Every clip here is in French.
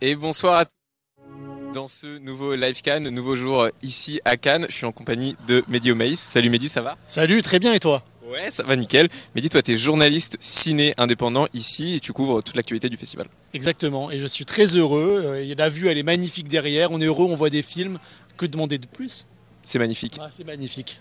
Et bonsoir à tous. Dans ce nouveau Live Cannes, nouveau jour ici à Cannes, je suis en compagnie de Mehdi Omaïs. Salut Mehdi, ça va? Salut, très bien et toi? Ouais, ça va nickel. Mehdi, toi tu es journaliste ciné indépendant ici et tu couvres toute l'actualité du festival. Exactement, et je suis très heureux. Euh, La vue elle est magnifique derrière, on est heureux, on voit des films. Que demander de plus? C'est magnifique. Ah, C'est magnifique.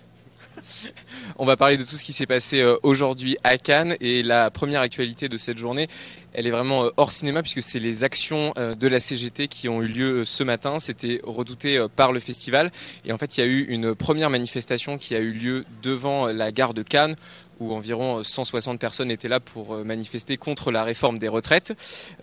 On va parler de tout ce qui s'est passé euh, aujourd'hui à Cannes et la première actualité de cette journée, elle est vraiment euh, hors cinéma puisque c'est les actions euh, de la CGT qui ont eu lieu ce matin. C'était redouté par le festival et en fait il y a eu une première manifestation qui a eu lieu devant la gare de Cannes où environ 160 personnes étaient là pour manifester contre la réforme des retraites.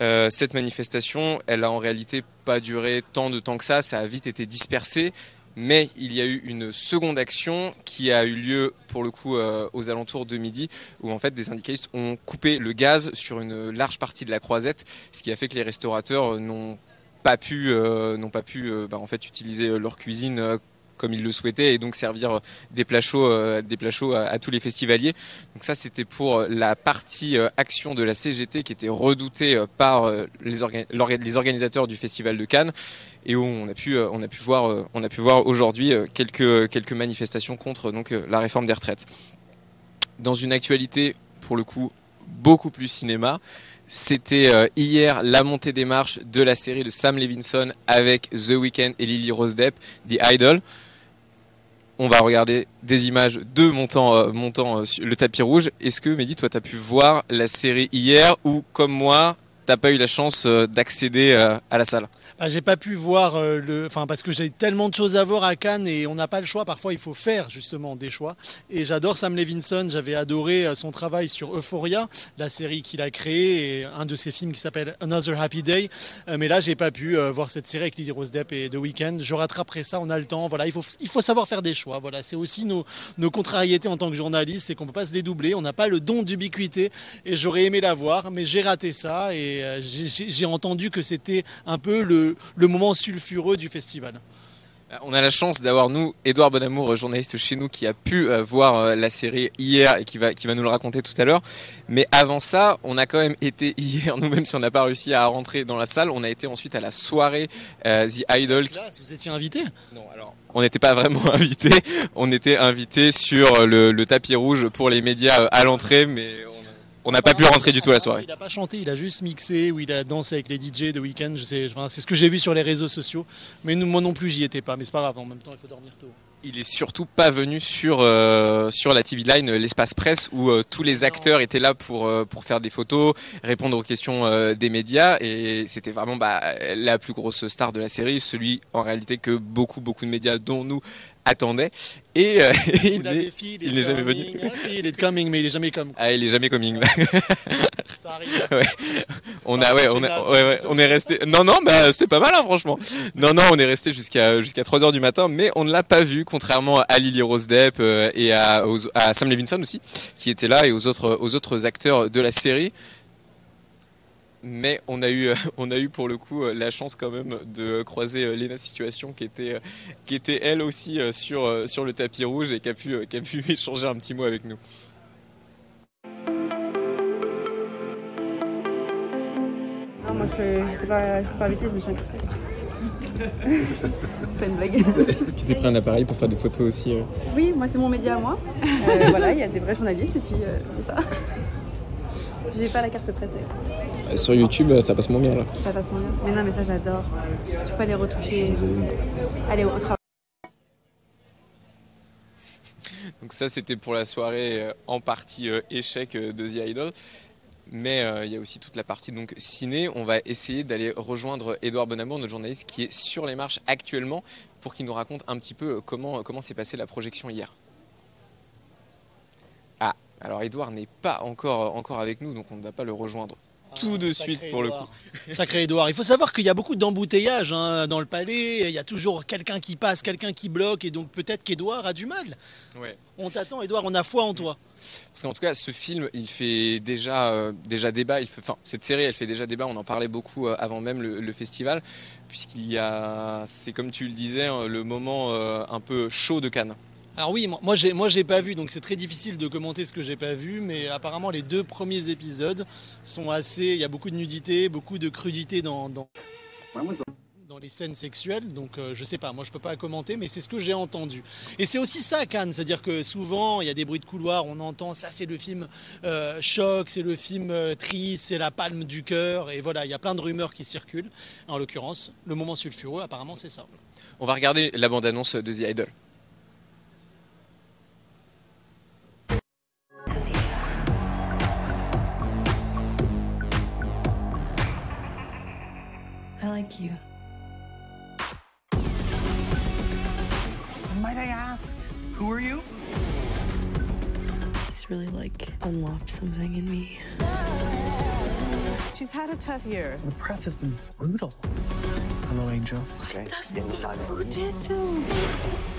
Cette manifestation, elle a en réalité pas duré tant de temps que ça, ça a vite été dispersé. Mais il y a eu une seconde action qui a eu lieu pour le coup euh, aux alentours de midi où en fait des syndicalistes ont coupé le gaz sur une large partie de la croisette, ce qui a fait que les restaurateurs euh, n'ont pas pu, euh, pas pu bah, utiliser leur cuisine comme ils le souhaitaient et donc servir des plats chauds, euh, des plats chauds à, tous les festivaliers. Donc ça c'était pour la partie euh, action de la CGT qui était redoutée euh, par euh, les, organisateurs du festival de Cannes et où on a pu, euh, voir, euh, aujourd'hui euh, quelques, manifestations contre euh, la réforme des retraites. Dans une actualité pour le coup beaucoup plus cinéma, c'était euh, hier la montée des marches de la série de Sam Levinson avec The Weeknd et Lily Rose Depp, The Idol. On va regarder des images de montant, euh, montant euh, le tapis rouge. Est-ce que, Mehdi, toi, tu as pu voir la série hier ou, comme moi, t'as pas eu la chance euh, d'accéder à la salle? Ah, j'ai pas pu voir euh, le. Enfin, parce que j'ai tellement de choses à voir à Cannes et on n'a pas le choix. Parfois, il faut faire justement des choix. Et j'adore Sam Levinson. J'avais adoré euh, son travail sur Euphoria, la série qu'il a créée, et un de ses films qui s'appelle Another Happy Day. Euh, mais là, j'ai pas pu voir cette série avec Lily Rose Depp et The Weeknd. Je rattraperai ça. On a le temps. Voilà, il faut, il faut savoir faire des choix. Voilà, c'est aussi nos, nos contrariétés en tant que journaliste, c'est qu'on peut pas se dédoubler. On n'a pas le don d'ubiquité. Et j'aurais aimé la voir, mais j'ai raté ça. Et j'ai entendu que c'était un peu le, le moment sulfureux du festival. On a la chance d'avoir, nous, Édouard Bonamour, journaliste chez nous, qui a pu euh, voir euh, la série hier et qui va, qui va nous le raconter tout à l'heure. Mais avant ça, on a quand même été hier, nous, même si on n'a pas réussi à rentrer dans la salle, on a été ensuite à la soirée euh, The Idol. vous étiez invité Non, alors, on n'était pas vraiment invité. On était invité sur le, le tapis rouge pour les médias euh, à l'entrée, mais on- n'a pas pu rentrer du tout la soirée. Il n'a pas chanté, il a juste mixé ou il a dansé avec les DJ de week-end. Je sais, enfin, c'est ce que j'ai vu sur les réseaux sociaux. Mais nous, moi non plus, j'y étais pas. Mais c'est pas grave. En même temps, il faut dormir tôt. Il est surtout pas venu sur euh, sur la TV Line, euh, l'espace presse où euh, tous les acteurs étaient là pour euh, pour faire des photos, répondre aux questions euh, des médias et c'était vraiment bah, la plus grosse star de la série, celui en réalité que beaucoup beaucoup de médias dont nous attendaient et, euh, il est fait, il n'est jamais venu. coming. Il est coming, mais il est jamais comme. ah, il est jamais coming. Ça arrive. On Ah, a, ouais, on, a, ouais, ouais, on est resté. Non, non, bah, c'était pas mal, hein, franchement. Non, non, on est resté jusqu'à jusqu'à 3 heures du matin, mais on ne l'a pas vu, contrairement à Lily Rose Depp euh, et à, Sam Levinson aussi, qui étaient là, et aux autres, aux autres acteurs de la série. Mais on a eu, euh, on a eu pour le coup euh, la chance quand même de croiser Lena Situation, qui était, qui était elle aussi sur, sur le tapis rouge et qui a pu, qui a pu échanger un petit mot avec nous. Non, moi je j'étais pas invitée, je me suis incrustée. c'est pas une blague. Tu t'es pris un appareil pour faire des photos aussi. euh. Oui, moi c'est mon média à moi. Euh, voilà, il y a des vrais journalistes et puis euh, c'est ça. J'ai pas la carte pressée. Sur YouTube, ça passe moins bien là. Ça passe moins bien. Mais non, mais ça j'adore. Tu peux pas les retoucher. Allez, au travail. Donc ça, c'était pour la soirée euh, en partie euh, échec euh, de The Idol. Mais euh, il y a aussi toute la partie donc ciné. On va essayer d'aller rejoindre Édouard Bonamour, notre journaliste qui est sur les marches actuellement, pour qu'il nous raconte un petit peu euh, comment comment s'est passée la projection hier. Ah, alors Édouard n'est pas encore encore avec nous, donc on ne va pas le rejoindre tout de Ah, suite pour le coup. Édouard. Sacré Edouard. Il faut savoir qu'il y a beaucoup d'embouteillages hein, dans le palais. Il y a toujours quelqu'un qui passe, quelqu'un qui bloque. Et donc peut-être qu'Edouard a du mal. Ouais. On t'attend, Edouard. On a foi en toi. Parce qu'en tout cas, ce film, il fait déjà, euh, déjà débat. Il fait, enfin, cette série, elle fait déjà débat. On en parlait beaucoup euh, avant même le, le festival, puisqu'il y a, c'est comme tu le disais, hein, le moment euh, un peu chaud de Cannes. Alors oui, moi- j'ai moi j'ai pas vu, donc c'est très difficile de commenter ce que j'ai pas vu, mais apparemment les deux premiers épisodes sont assez. Il y a beaucoup de nudité, beaucoup de crudité dans. dans- dans les scènes sexuelles, donc euh, je sais pas, moi je peux pas commenter, mais c'est ce que j'ai entendu. Et c'est aussi ça Cannes, c'est-à-dire que souvent il y a des bruits de couloir, on entend ça c'est le film euh, choc, c'est le film euh, triste, c'est la palme du cœur, et voilà, il y a plein de rumeurs qui circulent. En l'occurrence, le moment sulfureux, apparemment c'est ça. On va regarder la bande-annonce de The Idol. I like you. Might I ask, who are you? It's really like unlocked something in me. She's had a tough year. The press has been brutal. Hello, Angel. Okay. That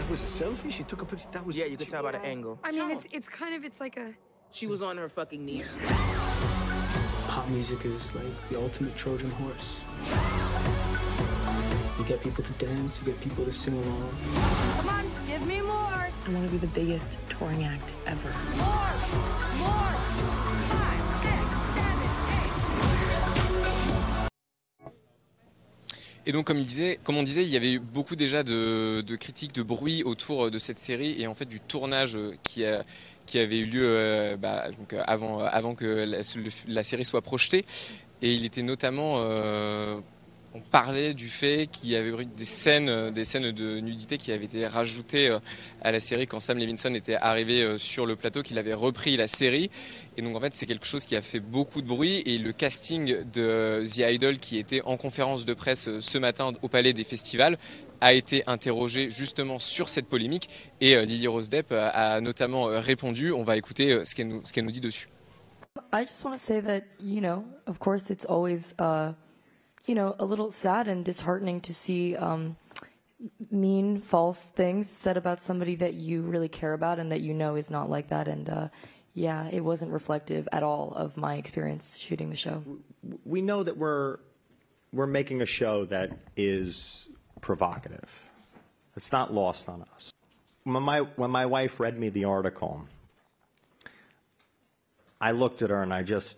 was a selfie. She took a picture. That was Yeah, you can tell by the angle. I mean, it's it's kind of it's like a She was on her fucking knees. Pop music is like the ultimate Trojan horse. You get people to dance, you get people to sing along. Come on, give me more. I want to be the biggest touring act ever. More. More. Five, six, seven, eight. Et donc, comme, il disait, comme on disait, il y avait eu beaucoup déjà de, de critiques, de bruit autour de cette série et en fait du tournage euh, qui, a- qui avait eu lieu euh, bah, donc, euh, avant, avant que la, le- la série soit projetée. Et il était notamment. euh, on parlait du fait qu'il y avait eu des scènes, euh, des scènes de nudité qui avaient été rajoutées euh, à la série quand Sam Levinson était arrivé euh, sur le plateau, qu'il avait repris la série. Et donc en fait c'est quelque chose qui a fait beaucoup de bruit et le casting de The Idol qui était en conférence de presse ce matin au Palais des Festivals a été interrogé justement sur cette polémique et Lily Rose Depp a, notamment répondu. On va écouter ce qu'elle nous, ce qu'elle nous dit dessus. I just want to say that you know, of course, it's always uh, you know a little sad and disheartening to see um, mean, false things said about somebody that you really care about and that you know is not like that. And uh, yeah, it wasn't reflective at all of my experience shooting the show. we know that we're we're making a show that is provocative. It's not lost on us. When my when my wife read me the article, I looked at her and I just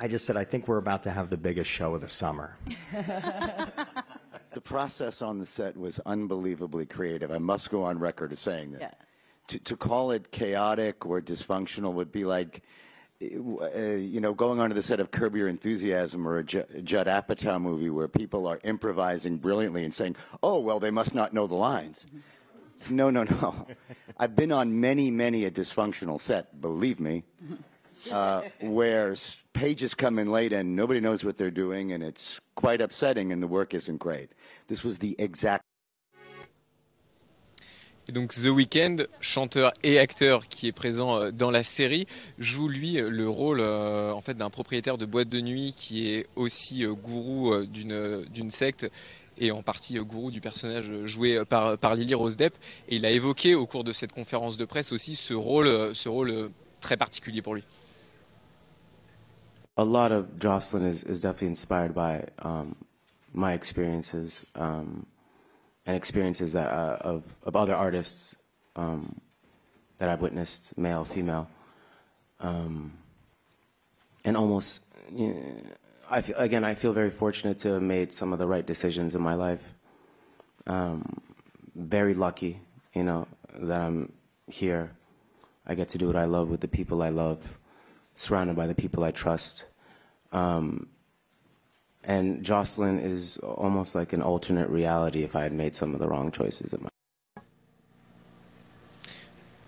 I just said, I think we're about to have the biggest show of the summer. The process on the set was unbelievably creative. I must go on record as saying that. Yeah. To, to call it chaotic or dysfunctional would be like, uh, you know, going onto the set of Curb Your Enthusiasm or a Judd Apatow movie where people are improvising brilliantly and saying, "Oh, well, they must not know the lines." Mm-hmm. No, no, no. I've been on many, many a dysfunctional set. Believe me mm-hmm. Uh, where pages come in late and nobody knows what they're doing, and it's quite upsetting, and the work isn't great. This was the exact Et donc The Weeknd, chanteur et acteur qui est présent euh, dans la série, joue lui euh, le rôle euh, en fait d'un propriétaire de boîte de nuit qui est aussi euh, gourou euh, d'une d'une secte et en partie euh, gourou du personnage euh, joué euh, par par Lily Rose Depp et il a évoqué au cours de cette conférence de presse aussi ce rôle euh, ce rôle euh, très particulier pour lui. A lot of Jocelyn is, is definitely inspired by um, my experiences um, and experiences that uh, of of other artists um, that I've witnessed, male, female, um, and almost. You know, I feel, again, I feel very fortunate to have made some of the right decisions in my life. Um, very lucky, you know, that I'm here. I get to do what I love with the people I love surrounded by the people I trust. Um, and Jocelyn is almost like an alternate reality if I had made some of the wrong choices in my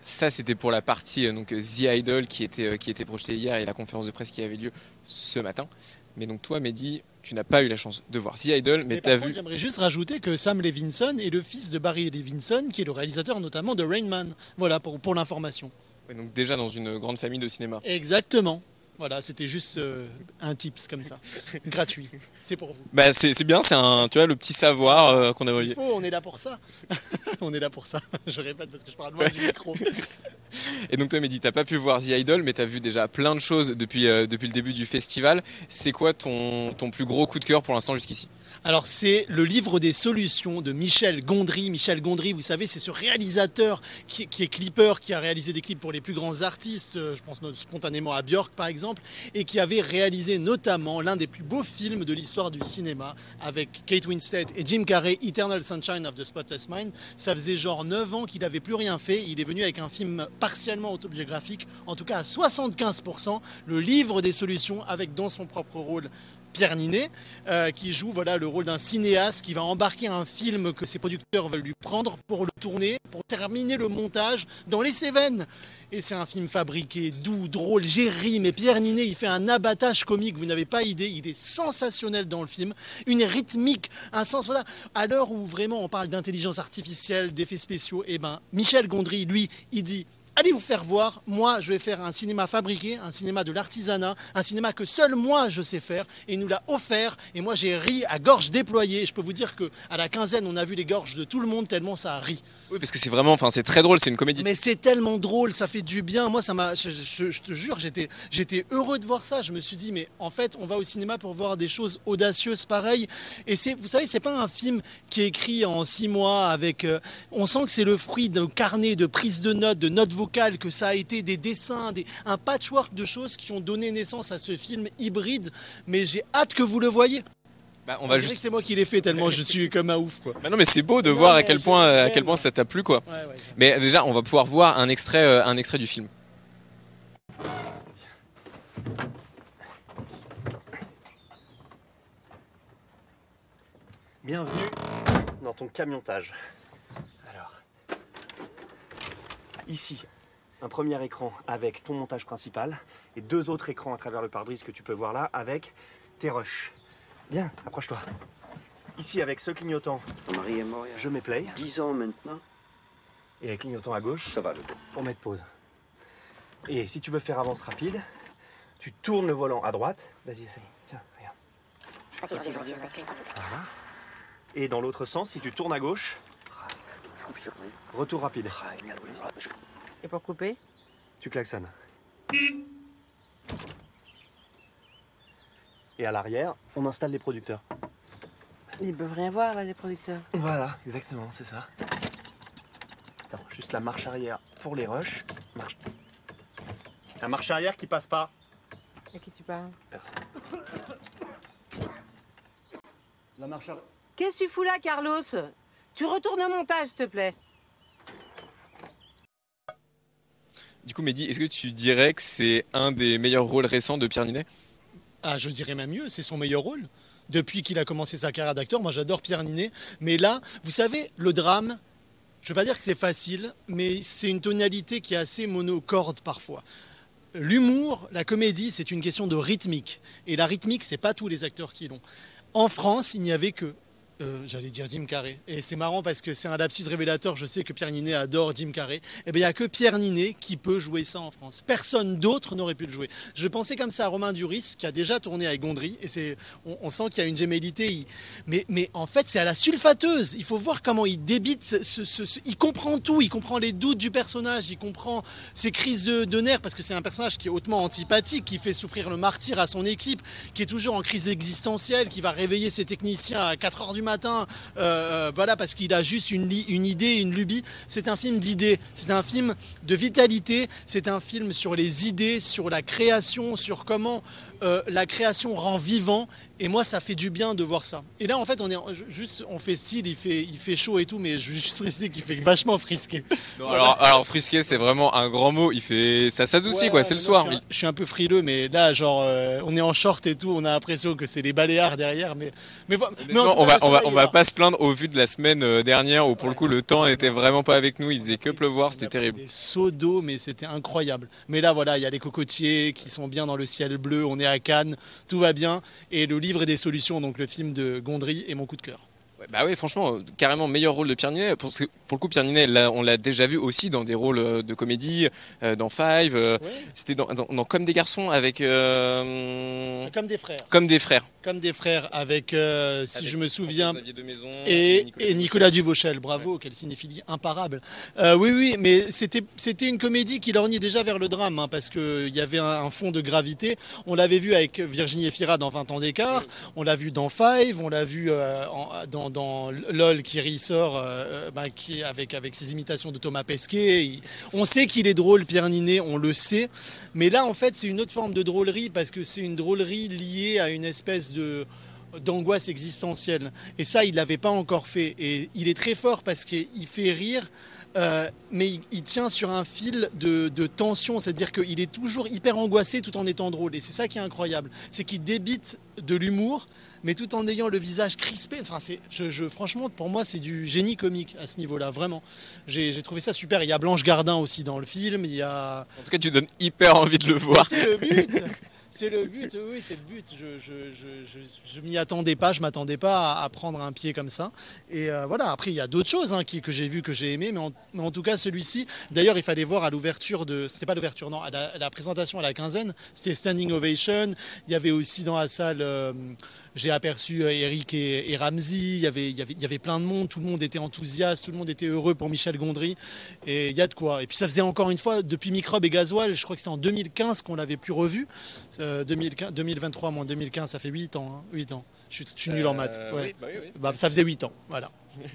Ça, c'était pour la partie euh, donc The Idol qui était euh, qui était projetée hier et la conférence de presse qui avait lieu ce matin. Mais donc toi, Mehdi, tu n'as pas eu la chance de voir The Idol, mais Mais tu as contre, vu. J'aimerais juste rajouter que Sam Levinson est le fils de Barry Levinson, qui est le réalisateur notamment de Rain Man. Voilà pour, pour l'information. Ouais, donc déjà dans une grande famille de cinéma. Exactement. Voilà, c'était juste euh, un tips comme ça, gratuit. C'est pour vous. Bah c'est c'est bien, c'est un tu vois le petit savoir euh, qu'on a Il faut, on est là pour ça. on est là pour ça. Je répète parce que je parle loin du micro. Et donc toi Mehdi, t'as pas pu voir The Idol, mais t'as vu déjà plein de choses depuis, euh, depuis le début du festival. C'est quoi ton, ton plus gros coup de cœur pour l'instant jusqu'ici? Alors c'est le livre des solutions de Michel Gondry. Michel Gondry, vous savez, c'est ce réalisateur qui, qui est clipper, qui a réalisé des clips pour les plus grands artistes, euh, je pense spontanément à Björk par exemple, et qui avait réalisé notamment l'un des plus beaux films de l'histoire du cinéma avec Kate Winslet et Jim Carrey, Eternal Sunshine of the Spotless Mind. Ça faisait genre 9 ans qu'il n'avait plus rien fait. Il est venu avec un film partiellement autobiographique, en tout cas à 75%, le livre des solutions avec dans son propre rôle Pierre Ninet, euh, qui joue voilà, le rôle d'un cinéaste qui va embarquer un film que ses producteurs veulent lui prendre pour le tourner, pour terminer le montage dans les Cévennes. Et c'est un film fabriqué, doux, drôle, j'ai ri, mais Pierre Ninet, il fait un abattage comique, vous n'avez pas idée, il est sensationnel dans le film, une rythmique, un sens, voilà. À l'heure où vraiment on parle d'intelligence artificielle, d'effets spéciaux, et ben Michel Gondry, lui, il dit Allez vous faire voir, moi je vais faire un cinéma fabriqué, un cinéma de l'artisanat, un cinéma que seul moi je sais faire, et il nous l'a offert, et moi j'ai ri à gorge déployée, je peux vous dire que à la quinzaine on a vu les gorges de tout le monde tellement ça a ri. Oui, parce que c'est vraiment, enfin c'est très drôle, c'est une comédie. Mais c'est tellement drôle, ça fait du bien. Moi, ça m'a, je, je- je te jure, j'étais, j'étais heureux de voir ça. Je me suis dit, mais en fait, on va au cinéma pour voir des choses audacieuses pareilles. Et c'est, vous savez, c'est pas un film qui est écrit en six mois avec. euh, on sent que c'est le fruit d'un carnet de prise de notes, de notes vocales, que ça a été des dessins, des, un patchwork de choses qui ont donné naissance à ce film hybride. Mais j'ai hâte que vous le voyez. Bah, on va juste. que c'est moi qui l'ai fait tellement je suis comme un ouf, quoi. Bah non mais c'est beau de Non, voir à quel point à quel point ça t'a plu quoi. Ouais, ouais. Mais déjà on va pouvoir voir un extrait euh, un extrait du film. Bienvenue dans ton camiontage. Alors, ici, un premier écran avec ton montage principal et deux autres écrans à travers le pare-brise que tu peux voir là avec tes rushs. Bien, approche-toi. Ici, avec ce clignotant, Marie est je mets play 10 ans maintenant. et avec clignotant à gauche Ça va le pour mettre pause. Et si tu veux faire avance rapide, tu tournes le volant à droite. Vas-y, essaye. Tiens, regarde. Voilà. Et dans l'autre sens, si tu tournes à gauche, retour rapide. Et pour couper Tu klaxonnes. Et à l'arrière, on installe les producteurs. Ils peuvent rien voir là, les producteurs. Voilà, exactement, c'est ça. Attends, juste la marche arrière pour les rushs. Marche. La marche arrière qui passe pas. À qui tu parles Personne. La marche arrière. Qu'est-ce que tu fous là, Carlos? Tu retournes au montage, s'il te plaît. Coup Mehdi, est-ce que tu dirais que c'est un des meilleurs rôles récents de Pierre Ninet? Ah, je dirais même mieux, c'est son meilleur rôle. Depuis qu'il a commencé sa carrière d'acteur, moi j'adore Pierre Ninet. Mais là, vous savez, le drame, je ne veux pas dire que c'est facile, mais c'est une tonalité qui est assez monocorde parfois. L'humour, la comédie, c'est une question de rythmique. Et la rythmique, c'est pas tous les acteurs qui l'ont. En France, il n'y avait que euh, j'allais dire Jim Carrey. Et c'est marrant parce que c'est un lapsus révélateur. Je sais que Pierre Ninet adore Jim Carrey. Et bien, il n'y a que Pierre Ninet qui peut jouer ça en France. Personne d'autre n'aurait pu le jouer. Je pensais comme ça à Romain Duris, qui a déjà tourné avec Gondry. Et c'est, on, sent qu'il y a une gémellité. Mais, mais en fait, c'est à la sulfateuse. Il faut voir comment il débite. il comprend tout. Il comprend les doutes du personnage. Il comprend ses crises de, de nerfs parce que c'est un personnage qui est hautement antipathique, qui fait souffrir le martyr à son équipe, qui est toujours en crise existentielle, qui va réveiller ses techniciens à 4 heures du matin. Euh, euh, voilà, parce qu'il a juste une, idée, une lubie. C'est un film d'idées. C'est un film de vitalité. C'est un film sur les idées, sur la création, sur comment euh, la création rend vivant. Et moi, ça fait du bien de voir ça. Et là, en fait, on est juste, on fait style, il fait, il fait chaud et tout, mais je veux juste préciser qu'il fait vachement frisqué. Non, alors, alors frisqué, c'est vraiment un grand mot. Il fait, ça s'adoucit Ouais, quoi. C'est le non, soir. Je suis, un, je suis un peu frileux, mais là, genre, euh, on est en short et tout, on a l'impression que c'est les baléares derrière, mais, mais, Non, on cas, va, on va, on va pas se plaindre au vu de la semaine euh, dernière où pour le coup le temps était vraiment pas avec nous. Il faisait que pleuvoir, c'était terrible. Des seaux d'eau, mais c'était incroyable. Mais là, voilà, il y a les cocotiers qui sont bien dans le ciel bleu, on est à Cannes, tout va bien. Et le livre des solutions, donc le film de Gondry, est mon coup de cœur. Bah oui, franchement, euh, carrément meilleur rôle de Pierre Ninet. Pour, pour le coup, Pierre Ninet, là, on l'a déjà vu aussi dans des rôles euh, de comédie, euh, dans Five. euh, C'était dans, dans- dans Comme des garçons avec. euh, Comme des frères. Comme des frères. Comme des frères, avec, si Avec je me souviens, François-Xavier de Maison et, Nicolas et Nicolas Duvauchel. Bravo, quelle cinéphilie imparable. Oui, oui, mais c'était une comédie qui lorgnait déjà vers le drame, hein, parce qu'il y avait un, un fond de gravité. On l'avait vu avec Virginie Efira dans 20 ans d'écart, on l'a vu dans Five, on l'a vu en- dans, dans LOL qui ressort euh, ben, qui, avec, avec ses imitations de Thomas Pesquet. On sait qu'il est drôle, Pierre Ninet, on le sait. Mais là, en fait, c'est une autre forme de drôlerie, parce que c'est une drôlerie liée à une espèce de d'angoisse existentielle. Et ça, il l'avait pas encore fait. Et il est très fort parce qu'il fait rire, euh, mais il, il tient sur un fil de, de tension. C'est-à-dire qu'il est toujours hyper angoissé tout en étant drôle. Et c'est ça qui est incroyable. C'est qu'il débite de l'humour, mais tout en ayant le visage crispé. Enfin, c'est, je, je- franchement, pour moi, c'est du génie comique à ce niveau-là, vraiment. J'ai, j'ai trouvé ça super. Il y a Blanche Gardin aussi dans le film. Il y a... En tout cas, tu donnes hyper envie de le voir. Mais C'est le but. C'est le but, oui, c'est le but. Je, je, m'y attendais pas, je m'attendais pas à, prendre un pied comme ça. Et euh, voilà, après, il y a d'autres choses hein, que j'ai vues, que j'ai aimées, mais en, tout cas, celui-ci, d'ailleurs, il fallait voir à l'ouverture de. C'était pas l'ouverture, non, à la, à la présentation à la quinzaine, c'était Standing Ovation. Il y avait aussi dans la salle. euh, j'ai aperçu euh, Eric et, et Ramsey, il y, avait, il, y avait, il y avait plein de monde, tout le monde était enthousiaste, tout le monde était heureux pour Michel Gondry, et il y a de quoi. Et puis ça faisait encore une fois, depuis Microbe et Gasoil, je crois que c'était en 2015 qu'on l'avait plus revu, Euh, 2015, 2023 moins 2015, ça fait 8 ans, hein, 8 ans. Je suis, je suis nul en maths. Euh, ouais. oui, bah oui, oui. Bah, ça faisait 8 ans, voilà.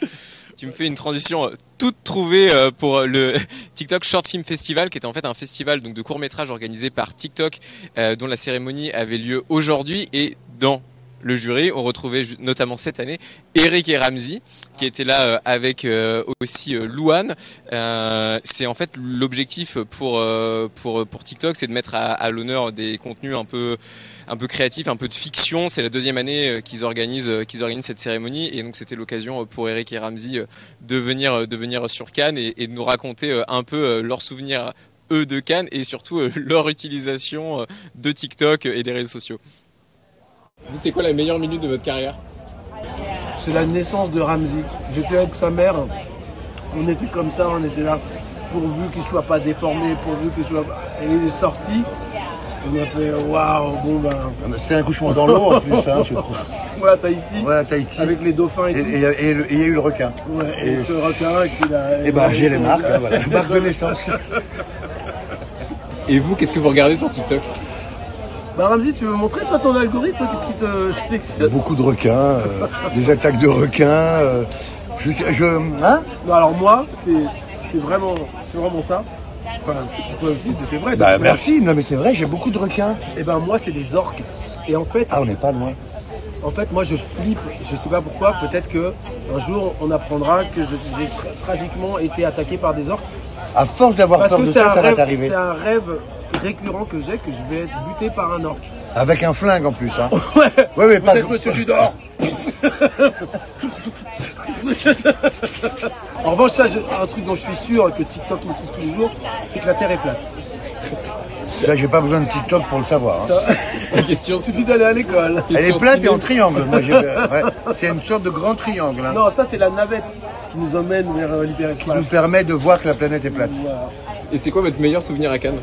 Tu me fais une transition euh, toute euh, pour le TikTok Short Film Festival, qui était en fait un festival donc de courts métrages organisé par TikTok, euh, dont la cérémonie avait lieu aujourd'hui. Et dans le jury, on retrouvait notamment cette année Eric et Ramsey, qui étaient là euh, avec euh, aussi euh, Louane. C'est en fait l'objectif pour pour pour TikTok, c'est de mettre à, à l'honneur des contenus un peu un peu créatifs, un peu de fiction. C'est la deuxième année qu'ils organisent qu'ils organisent cette cérémonie, et donc c'était l'occasion pour Eric et Ramsey de venir de venir sur Cannes et, et de nous raconter un peu leurs souvenirs eux de Cannes et surtout leur utilisation de TikTok et des réseaux sociaux. Vous, c'est quoi la meilleure minute de votre carrière C'est la naissance de Ramsey. J'étais avec sa mère, on était comme ça, on était là, pourvu qu'il soit pas déformé, pourvu qu'il soit. Et il est sorti, on a fait waouh, bon ben. C'est un couchement dans l'eau en plus, hein, tu Ouais, à Tahiti. Ouais, à Tahiti. Avec les dauphins et, Et tout. et- et le- et il y a eu le requin. Ouais, et, ce requin qui a. Et ben j'ai les marques, hein, voilà. marque de naissance. Et vous, qu'est-ce que vous regardez sur TikTok? Bah Ramsey, tu veux montrer toi ton algorithme Qu'est-ce qui te sélectionne Beaucoup de requins, euh, des attaques de requins. euh, je, je, hein? Non, alors moi, c'est vraiment, c'est vraiment ça. Enfin, toi aussi, c'était vrai. Bah merci, non mais c'est vrai, j'ai beaucoup de requins. Et ben moi, c'est des orques. Et en fait. Ah, on n'est pas loin. En fait, moi, je flippe. Je sais pas pourquoi. Peut-être que un jour, on apprendra que j'ai tra- tragiquement été attaqué par des orques. À force d'avoir peur que de ça, ça va t'arriver. C'est un rêve récurrent que j'ai que je vais être buté par un orque. Avec un flingue en plus, hein. Ouais. Ouais, ouais, Vous pas êtes Monsieur Judor. en revanche, ça, je- un truc dont je suis sûr que TikTok me prouve tous les jours, c'est que la Terre est plate. Là, j'ai pas besoin de TikTok pour le savoir. hein. La question, il suffit d'aller à l'école. Elle est plate et en triangle. Moi, j'ai- ouais. C'est une sorte de grand triangle hein, Non, ça c'est la navette qui nous emmène vers euh, qui l'hyperespace. nous permet de voir que la planète est plate. Voilà. Et c'est quoi votre meilleur souvenir à Cannes?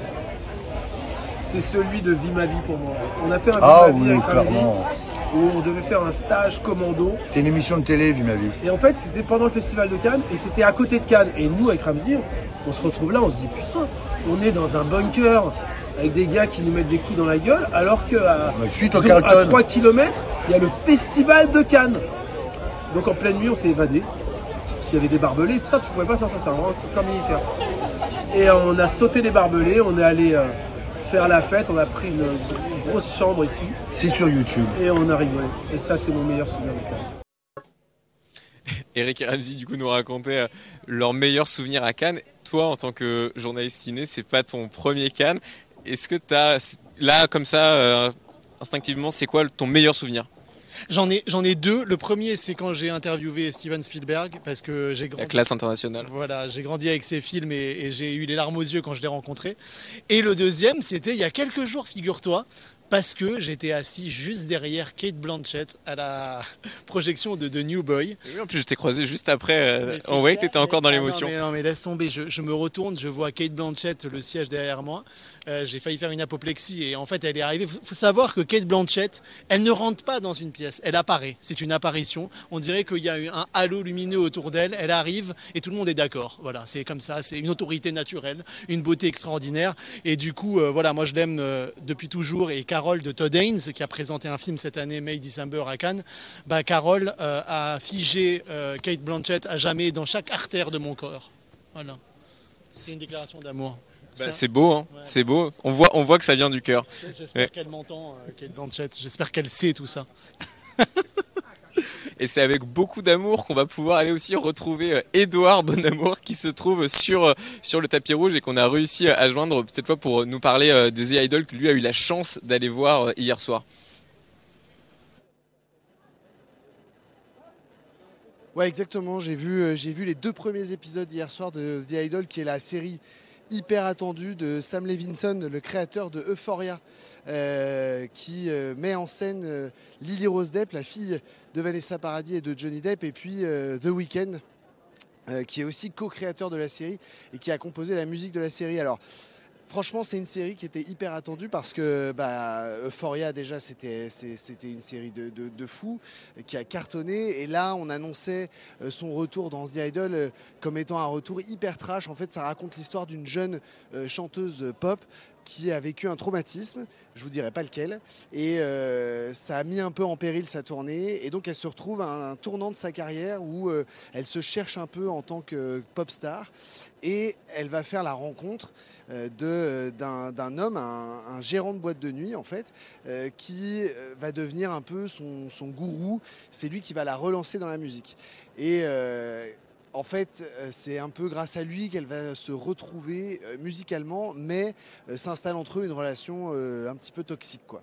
C'est celui de Vie ma vie pour moi. On a fait un Vie Ah ma vie oui, avec où on devait faire un stage commando. C'était une émission de télé, ma vie. Et en fait, c'était pendant le festival de Cannes et c'était à côté de Cannes. Et nous, avec Ramsey, on se retrouve là, on se dit putain, on est dans un bunker avec des gars qui nous mettent des coups dans la gueule, alors qu'à suite au à Carlton. 3 km, il y a le festival de Cannes. Donc en pleine nuit, on s'est évadé. Parce qu'il y avait des barbelés, tout ça, tu pouvais pas sortir, c'était un camp militaire. Et on a sauté les barbelés, on est allé euh, faire la fête, on a pris une, une grosse chambre ici. C'est sur YouTube. Et on a rigolé. Et ça, c'est mon meilleur souvenir de Cannes. Eric et Ramsey du coup nous racontaient euh, leurs meilleurs souvenirs à Cannes. Toi, en tant que journaliste ciné, c'est pas ton premier Cannes. Est-ce que tu as là comme ça euh, instinctivement, c'est quoi ton meilleur souvenir? J'en ai, j'en ai deux. Le premier, c'est quand j'ai interviewé Steven Spielberg, parce que j'ai grandi. La classe internationale. Voilà, j'ai grandi avec ses films et, et j'ai eu les larmes aux yeux quand je l'ai rencontré. Et le deuxième, c'était il y a quelques jours, figure-toi, parce que j'étais assis juste derrière Kate Blanchett à la projection de The New Boy. Oui, en plus, je t'ai croisé juste après. euh, on voyait que tu étais encore dans Ah non, l'émotion. mais, non, mais laisse tomber, je, je me retourne, je vois Kate Blanchett, le siège derrière moi. Euh, J'ai failli faire une apoplexie et en fait elle est arrivée. Il faut, savoir que Kate Blanchett, elle ne rentre pas dans une pièce, elle apparaît. C'est une apparition. On dirait qu'il y a eu un halo lumineux autour d'elle. Elle arrive et tout le monde est d'accord. Voilà, c'est comme ça. C'est une autorité naturelle, une beauté extraordinaire. Et du coup, euh, voilà, moi je l'aime euh, depuis toujours. Et Carole de Todd Haynes, qui a présenté un film cette année, May December à Cannes, bah, Carole euh, a figé euh, Kate Blanchett à jamais dans chaque artère de mon corps. Voilà. C'est une déclaration d'amour. Bah, c'est beau, hein. Ouais. c'est beau. On voit, on voit que ça vient du cœur. J'espère Ouais. qu'elle m'entend, euh, Kate Blanchett. J'espère qu'elle sait tout ça. Et c'est avec beaucoup d'amour qu'on va pouvoir aller aussi retrouver euh, Édouard Bonamour qui se trouve sur, euh, sur le tapis rouge et qu'on a réussi à joindre cette fois pour nous parler euh, des The Idol que lui a eu la chance d'aller voir hier soir. Ouais, exactement. J'ai vu, j'ai vu les deux premiers épisodes hier soir de The Idol, qui est la série hyper attendue de Sam Levinson, le créateur de Euphoria, euh, qui euh, met en scène euh, Lily Rose Depp, la fille de Vanessa Paradis et de Johnny Depp, et puis The Weeknd, qui est aussi co-créateur de la série et qui a composé la musique de la série. Alors, Franchement, c'est une série qui était hyper attendue parce que bah, Euphoria, déjà, c'était une série de, de, fous qui a cartonné. Et là, on annonçait euh, son retour dans The Idol euh, comme étant un retour hyper trash. En fait, ça raconte l'histoire d'une jeune euh, chanteuse pop qui a vécu un traumatisme, je vous dirai pas lequel, et euh, ça a mis un peu en péril sa tournée, et donc elle se retrouve à un tournant de sa carrière où euh, elle se cherche un peu en tant que pop star, et elle va faire la rencontre euh, d'un homme, un, un gérant de boîte de nuit en fait, qui va devenir un peu son, gourou, c'est lui qui va la relancer dans la musique. En fait, euh, c'est un peu grâce à lui qu'elle va se retrouver euh, musicalement, mais euh, s'installe entre eux une relation un petit peu toxique. Quoi.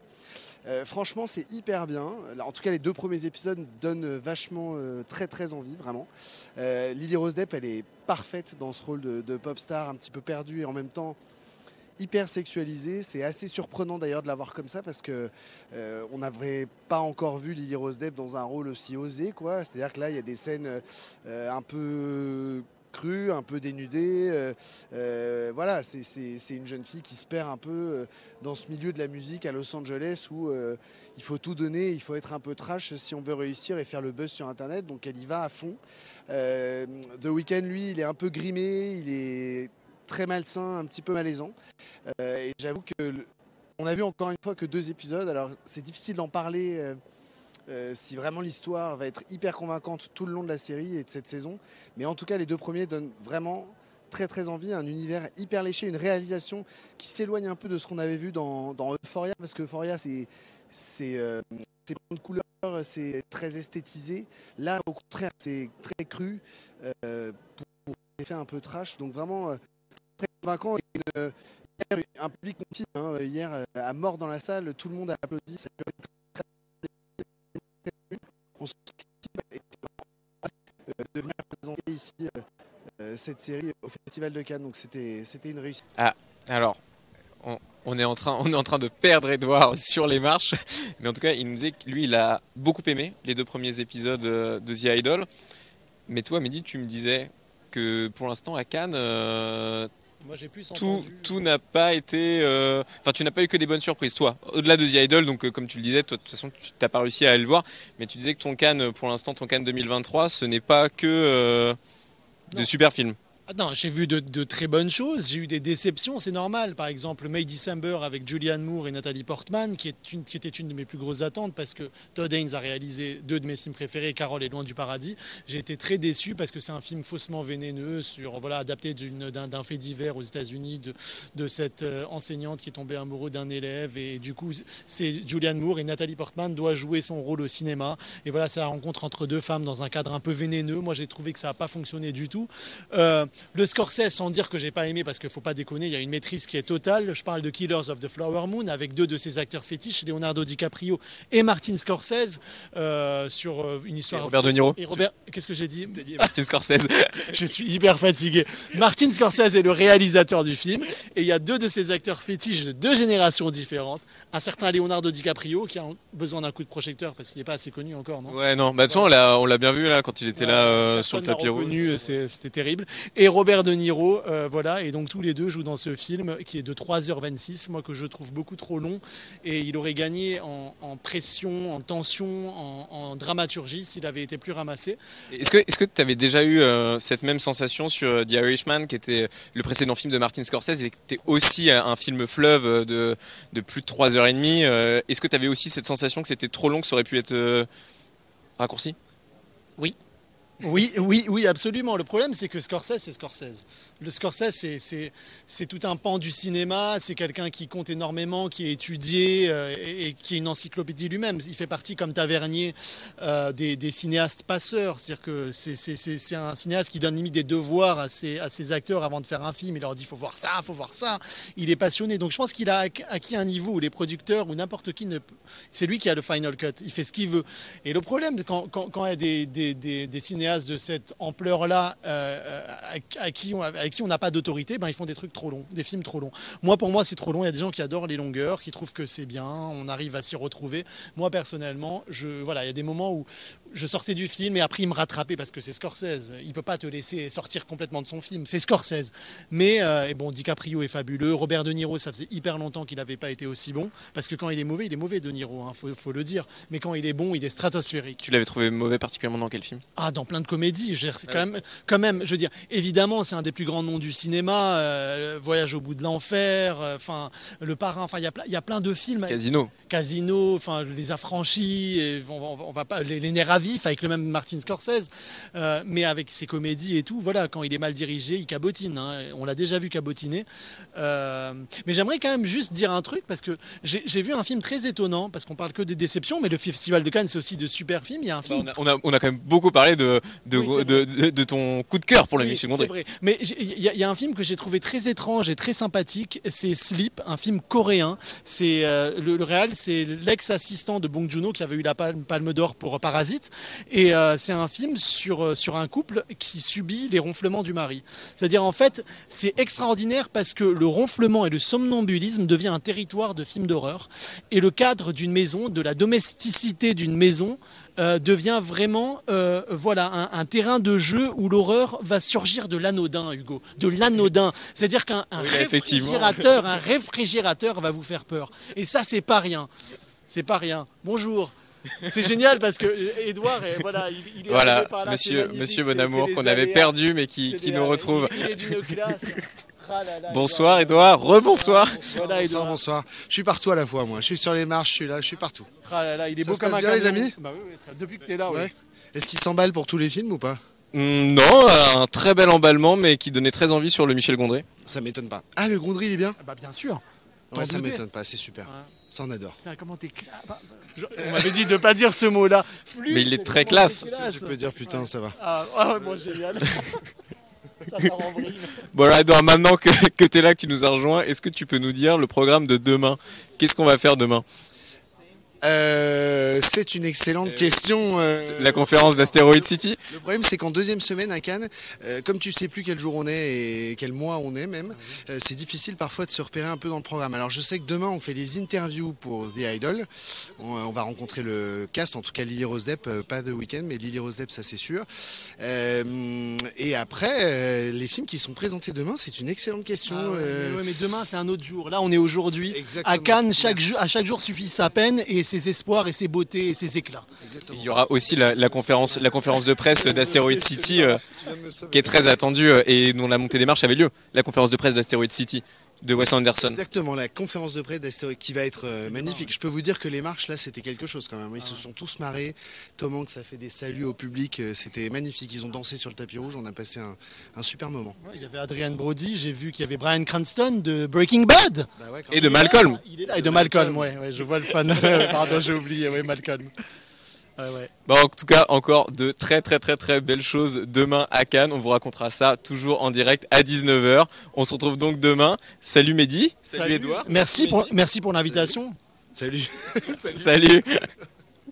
Franchement, c'est hyper bien. En tout cas, les deux premiers épisodes donnent vachement très très envie, vraiment. Lily Rose Depp, elle est parfaite dans ce rôle de, de pop star, un petit peu perdue et en même temps hyper sexualisée. C'est assez surprenant d'ailleurs de la voir comme ça parce que euh, on n'avait pas encore vu Lily Rose Depp dans un rôle aussi osé, quoi. C'est-à-dire que là, il y a des scènes euh, un peu crues, un peu dénudées. euh, voilà, c'est- une jeune fille qui se perd un peu dans ce milieu de la musique à Los Angeles où il faut tout donner, il faut être un peu trash si on veut réussir et faire le buzz sur Internet. Donc elle y va à fond. The Weeknd, lui, il est un peu grimé, il est très malsain, un petit peu malaisant. Euh, et j'avoue que le- on a vu encore une fois que deux épisodes. Alors c'est difficile d'en parler euh, euh, si vraiment l'histoire va être hyper convaincante tout le long de la série et de cette saison. Mais en tout cas, les deux premiers donnent vraiment très très envie, un univers hyper léché, une réalisation qui s'éloigne un peu de ce qu'on avait vu dans, Euphoria, parce que Euphoria c'est c'est de couleurs, c'est très esthétisé. Là, au contraire, c'est très cru pour, pour un effet un peu trash. Donc vraiment convaincant. Et une- hier, un public conquis. hein, hier, euh, à mort dans la salle, tout le monde a applaudi. Ça a très, très, on se euh, de venir présenter ici euh, euh, cette série au Festival de Cannes. Donc c'était une réussite. Ah, alors, on, est en train, on est en train de perdre Edouard sur les marches, mais en tout cas, il nous disait que lui, il a beaucoup aimé les deux premiers épisodes euh, de The Idol. Mais toi, Mehdi, tu me disais que pour l'instant, à Cannes, euh, Moi, j'ai plus tout, entendu. tout n'a pas été. euh, Enfin, tu n'as pas eu que des bonnes surprises, toi. Au-delà de The Idol, donc euh, comme tu le disais, toi, de toute façon, tu n'as pas réussi à aller le voir, mais tu disais que ton Cannes, pour l'instant, ton Cannes 2023, ce n'est pas que euh, de super films. Non, j'ai vu de, très bonnes choses, j'ai eu des déceptions, c'est normal. Par exemple, May December avec Julianne Moore et Nathalie Portman, qui, est une, qui était une de mes plus grosses attentes parce que Todd Haynes a réalisé deux de mes films préférés, Carole est loin du paradis. J'ai été très déçu parce que c'est un film faussement vénéneux, sur, voilà, adapté d'un fait divers aux États-Unis de, de cette euh, enseignante qui est tombée amoureuse d'un élève. Et du coup, c'est Julianne Moore et Nathalie Portman doit jouer son rôle au cinéma. Et voilà, c'est la rencontre entre deux femmes dans un cadre un peu vénéneux. Moi, j'ai trouvé que ça n'a pas fonctionné du tout. Euh, le Scorsese, sans dire que j'ai pas aimé, parce qu'il faut pas déconner, il y a une maîtrise qui est totale. Je parle de Killers of the Flower Moon avec deux de ses acteurs fétiches, Leonardo DiCaprio et Martin Scorsese, euh, sur euh, une histoire. Et Robert De Niro. Et Robert, qu'est-ce que j'ai dit Martin Scorsese. Je suis hyper fatigué. Martin Scorsese est le réalisateur du film, et il y a deux de ses acteurs fétiches de deux générations différentes. Un certain Leonardo DiCaprio qui a besoin d'un coup de projecteur parce qu'il n'est pas assez connu encore, non? Ouais, non, bah, de toute façon, on l'a- bien vu là quand il était là euh, sur le tapis rouge. c'était terrible. Et Robert De Niro, euh, voilà, et donc tous les deux jouent dans ce film qui est de 3h26, moi que je trouve beaucoup trop long, et il aurait gagné en, en pression, en tension, en, en dramaturgie s'il avait été plus ramassé. Est-ce que est-ce que tu avais déjà eu euh, cette même sensation sur euh, The Irishman, qui était le précédent film de Martin Scorsese, et qui était aussi un film fleuve de, de plus de 3h30 euh, Est-ce que tu avais aussi cette sensation que c'était trop long, que ça aurait pu être euh, raccourci? Oui. Oui, oui, oui, absolument. Le problème, c'est que Scorsese, c'est Scorsese. Le Scorsese, c'est- tout un pan du cinéma. C'est quelqu'un qui compte énormément, qui est étudié euh, et, qui est une encyclopédie lui-même. Il fait partie, comme Tavernier, euh, des, cinéastes passeurs. C'est-à-dire que c'est- un cinéaste qui donne des devoirs à ses, acteurs avant de faire un film. Il leur dit, il faut voir ça, il faut voir ça. Il est passionné. Donc je pense qu'il a acqu- acquis un niveau où les producteurs ou n'importe qui ne... C'est lui qui a le final cut. Il fait ce qu'il veut. Et le problème, quand, quand, quand il y a des, des, des de cette ampleur-là euh, à, à qui on, à qui on n'a pas d'autorité, ben, ils font des trucs trop longs, des films trop longs. Moi, pour moi, c'est trop long. Il y a des gens qui adorent les longueurs, qui trouvent que c'est bien, on arrive à s'y retrouver. Moi, personnellement, je, voilà, il y a des moments où je sortais du film et après il me rattrapait parce que c'est Scorsese. Il peut pas te laisser sortir complètement de son film. C'est Scorsese. Mais euh, et bon, DiCaprio est fabuleux. Robert De Niro, ça faisait hyper longtemps qu'il n'avait pas été aussi bon parce que quand il est mauvais, il est mauvais De Niro. Hein, faut, faut le dire. Mais quand il est bon, il est stratosphérique. Tu l'avais trouvé mauvais particulièrement dans quel film? Ah, dans plein de comédies. C'est quand même, quand même, je veux dire, évidemment, c'est un des plus grands noms du cinéma. euh, Voyage au bout de l'enfer, euh, Le Parrain. Enfin, il y a plein- il y a plein de films. Casino. Casino, enfin Les Affranchis, et on, va- on va pas les, les nerfs vif avec le même Martin Scorsese, euh, mais avec ses comédies et tout. Voilà, quand il est mal dirigé, il cabotine. hein. On l'a déjà vu cabotiner. Euh, mais j'aimerais quand même juste dire un truc parce que j'ai vu un film très étonnant parce qu'on parle que des déceptions, mais le Festival de Cannes c'est aussi de super films. Il y a un film. on, a, on a- on a quand même beaucoup parlé de, de, Oui, c'est de, de- de ton coup de cœur pour le Oui, Michel Gondry. Mais il y, a- il y a un film que j'ai trouvé très étrange et très sympathique. C'est Sleep, un film coréen. C'est euh, le, le réal, c'est l'ex-assistant de Bong Joon-ho qui avait eu la palme, palme d'or pour Parasite. Et euh, c'est un film sur euh, sur un couple qui subit les ronflements du mari. C'est-à-dire en fait, c'est extraordinaire parce que le ronflement et le somnambulisme devient un territoire de film d'horreur et le cadre d'une maison, de la domesticité d'une maison euh, devient vraiment euh, voilà un, un terrain de jeu où l'horreur va surgir de l'anodin, Hugo, de l'anodin. C'est-à-dire qu'un Oui, réfrigérateur, un réfrigérateur va vous faire peur. Et ça, c'est pas rien. C'est pas rien. Bonjour. C'est génial parce que Edouard, est- voilà, il, il est Voilà, par là, monsieur, monsieur Bonamour, qu'on avait perdu mais qui, nous retrouve. Il, il est d'une classe. Ah là là, Bonsoir Edouard, rebonsoir. Bonsoir, bonsoir. Je suis partout à la fois, moi. Je suis sur les marches, je suis là, je suis partout. Ah là là, il est Ça beau se comme passe un bien, les amis Bah oui, oui, très- Depuis que tu es là, oui. Ouais. Est-ce qu'il s'emballe pour tous les films ou pas? Hmm, Non, un très bel emballement mais qui donnait très envie sur le Michel Gondry. Ça m'étonne pas. Ah, le Gondry, il est bien? Bah bien sûr. Ouais, ça m'étonne pas, c'est super. Ça, on adore. Putain, comment t'es cla- bah, bah, je- On m'avait dit de pas dire ce mot-là. Flûte, Mais il est très classe. dégueulasse. Tu peux dire putain, ça va. Ah, ah ouais, bon, génial. ça part en vrille. Bon alors Edouard, maintenant que, que tu es là, que tu nous as rejoint, est-ce que tu peux nous dire le programme de demain? Qu'est-ce qu'on va faire demain? Euh, c'est une excellente question. euh, La conférence d'Astéroid City Le problème, c'est qu'en deuxième semaine à Cannes, euh, comme tu sais plus quel jour on est et quel mois on est même, euh, c'est difficile parfois de se repérer un peu dans le programme. Alors je sais que demain on fait les interviews pour The Idol. On, on va rencontrer le cast, en tout cas Lily Rose Depp, euh, pas The Weeknd, mais Lily Rose Depp, ça c'est sûr. Euh, et après, euh, les films qui sont présentés demain, c'est une excellente question. Ah ouais, euh, mais, ouais, mais demain c'est un autre jour. Là on est aujourd'hui. Exactement. À Cannes, chaque à chaque jour suffit sa peine et ses espoirs et ses beautés et ses éclats. Il y aura aussi la, la conférence, la conférence de presse d'Astéroid City euh, qui est très attendue euh, et dont la montée des marches avait lieu. La conférence de presse d'Astéroid City de Wes Anderson. Exactement, la conférence de presse d'Astéroïde qui va être euh, magnifique. Je peux vous dire que les marches là, c'était quelque chose quand même. Ils Ah. se sont tous marrés. Tom Hanks a fait des saluts au public, euh, c'était magnifique. Ils ont dansé sur le tapis rouge, on a passé un, un super moment. Ouais, Il y avait Adrian Brody, j'ai vu qu'il y avait Brian Cranston de Breaking Bad. Bah ouais, quand Et de. Malcolm. Il est là, et de Malcolm, ouais, ouais, je vois le fan. Pardon, j'ai oublié, ouais, Malcolm. Bon, en tout cas, encore de très très très très belles choses demain à Cannes. On vous racontera ça toujours en direct à 19h. On se retrouve donc demain. Salut Mehdi. Salut, Edouard. Merci pour, merci pour l'invitation. Salut. Salut.